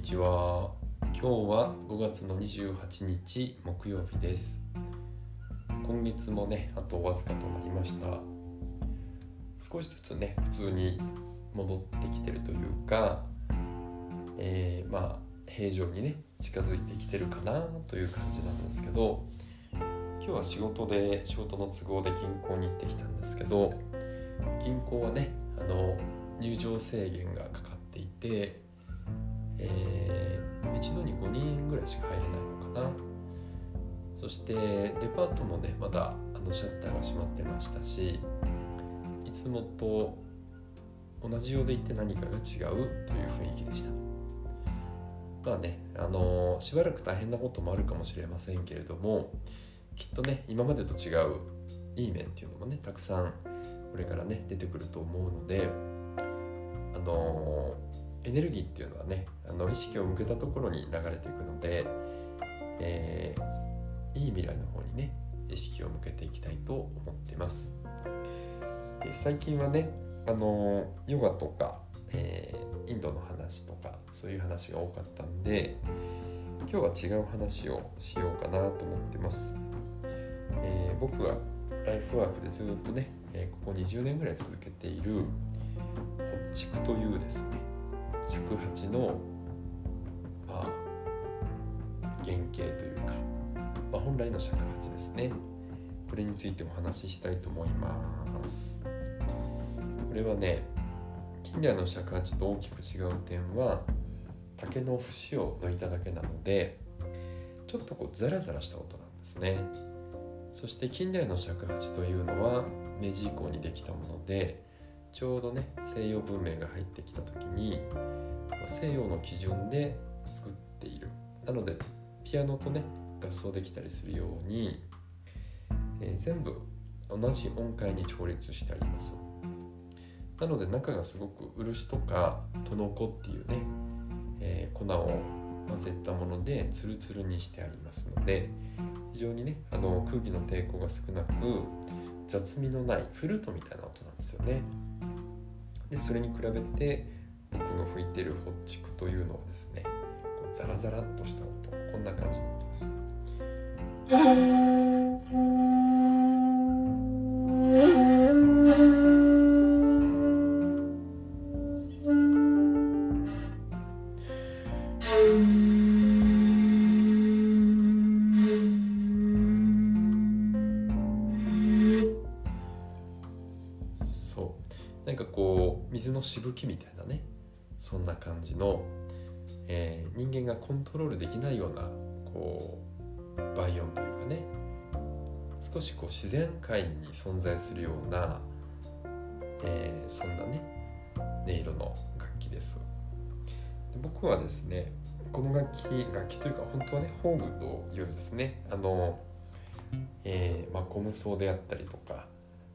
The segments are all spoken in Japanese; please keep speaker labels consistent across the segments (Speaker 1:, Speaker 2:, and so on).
Speaker 1: にちは。今日は5月の28日木曜日です。今月もねあとわずかとなりました。少しずつね普通に戻ってきてるというか、えー、まあ平常にね近づいてきてるかなという感じなんですけど今日は仕事で仕事の都合で銀行に行ってきたんですけど銀行はねあの入場制限がかかっていてえー、一度に5人ぐらいしか入れないのかな。そしてデパートもねまだあのシャッターが閉まってましたしいつもと同じようでいて何かが違うという雰囲気でした。まあねあのー、しばらく大変なこともあるかもしれませんけれどもきっとね今までと違ういい面っていうのもねたくさんこれからね出てくると思うのであのーエネルギーっていうのはねあの意識を向けたところに流れていくので、えー、いい未来の方にね意識を向けていきたいと思ってます。で最近はねあのヨガとか、えー、インドの話とかそういう話が多かったんで今日は違う話をしようかなと思ってます、えー、僕がライフワークでずっとね、えここ20年ぐらい続けているホッチクというですね尺八の、まあ、原型というか、まあ、本来の尺八ですね。これについてお話ししたいと思います。これはね近代の尺八と大きく違う点は竹の節を抜いただけなのでちょっとこうザラザラした音なんですね。そして近代の尺八というのは明治以降にできたものでちょうどね西洋文明が入ってきた時に西洋の基準で作っている。なのでピアノとね合奏できたりするように、えー、全部同じ音階に調律してあります。なので中がすごく漆とかトノコっていうね、えー、粉を混ぜたものでツルツルにしてありますので非常にねあの空気の抵抗が少なく雑味のないフルートみたいな音なんですよね。でそれに比べて僕の吹いてるホッチクというのはですねこうザラザラっとした音こんな感じになってます。水のしぶきみたいなねそんな感じの、えー、人間がコントロールできないようなこうバイオンというかね少しこう自然界に存在するような、えー、そんなね音色の楽器です。で僕はですねこの楽器楽器というか本当はねホーグというですねあの、えーまあ、ゴム奏であったりとか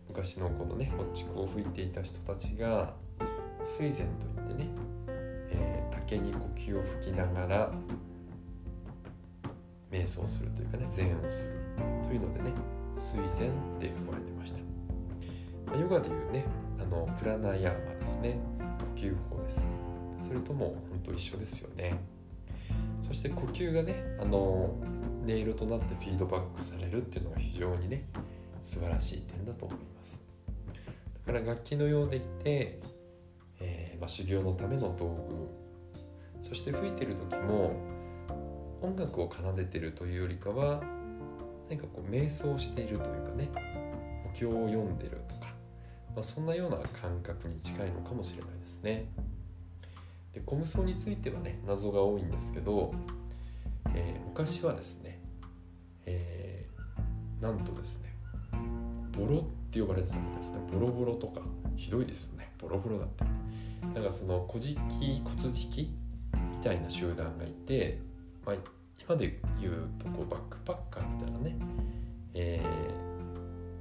Speaker 1: 昔のこのねホッチクを吹いていた人たちが水禅といってねえ竹に呼吸を吹きながら瞑想するというかね禅をするというのでね水禅って呼ばれてました、まあ、ヨガでいうねあのプラナヤーマですね呼吸法です。それとも本当一緒ですよね。そして呼吸がねあの音色となってフィードバックされるっていうのが非常にね素晴らしい点だと思います。だから楽器のようでいて、まあ、修行のための道具そして吹いてる時も音楽を奏でてるというよりかは何かこう瞑想しているというかねお経を読んでるとか、まあ、そんなような感覚に近いのかもしれないですね。でコムソについてはね謎が多いんですけど、えー、昔はですね、えー、なんとですねボロって呼ばれてたんですね。ボロボロとかひどいですよね。ボロボロだったてだかその古事記骨敷きたいな集団がいて、まあ、今で言うとこうバックパッカーみたいなね、え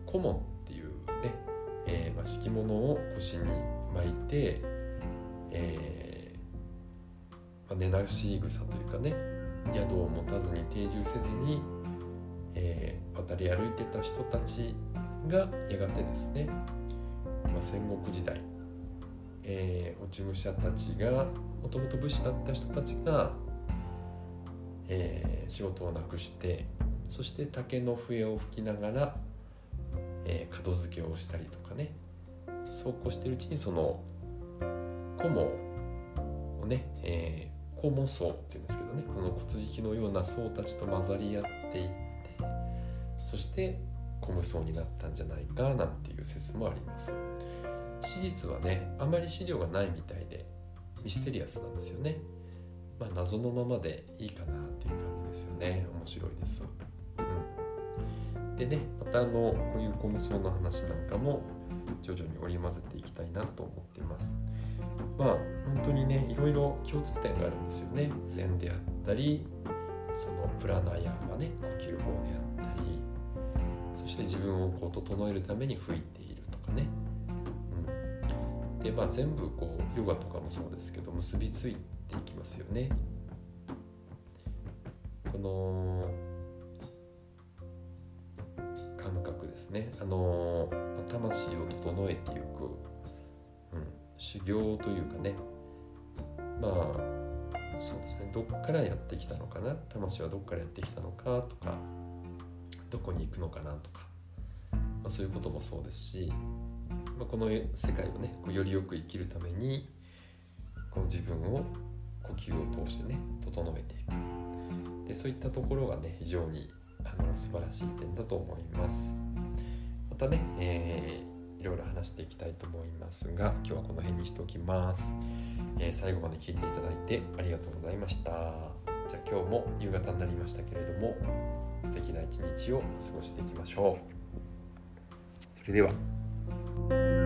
Speaker 1: ー、顧問っていうね、えーまあ、敷物を腰に巻いて、えーまあ、寝なし草というかね宿を持たずに定住せずに、えー、渡り歩いてた人たちがやがてですね、まあ、戦国時代えー、落ち武者たちがもともと武士だった人たちが、えー、仕事をなくしてそして竹の笛を吹きながら、えー、門付けをしたりとかね。そうこうしてるうちにその菰をね、えー、菰層っていうんですけどね。この骨敷のような層たちと混ざり合っていってそしてコム層になったんじゃないかなんていう説もあります。史実はねあまり資料がないみたいでミステリアスなんですよね。まあ謎のままでいいかなっていう感じですよね。面白いです、うん、でねまたあのこういうコム層の話なんかも徐々に織り交ぜていきたいなと思っています。まあ本当にねいろいろ共通点があるんですよね。禅であったりそのプラナヤーマね呼吸法であったりそして自分をこう整えるために吹いているとかね、でまあ全部こうヨガとかもそうですけど結びついていきますよね。この感覚ですね。あの魂を整えていく、うん、修行というかね。まあそうですね。どっからやってきたのかな？魂はどっからやってきたのかとかどこに行くのかなとか、まあ、そういうこともそうですし、まあ、この世界をねこうよりよく生きるためにこの自分を呼吸を通してね整えていく。でそういったところがね非常にあの素晴らしい点だと思います。またね、えー、いろいろ話していきたいと思いますが今日はこの辺にしておきます、えー、最後まで聞いていただいてありがとうございました。じゃあ今日も夕方になりましたけれども素敵な一日を過ごしていきましょう。それでは。Bye.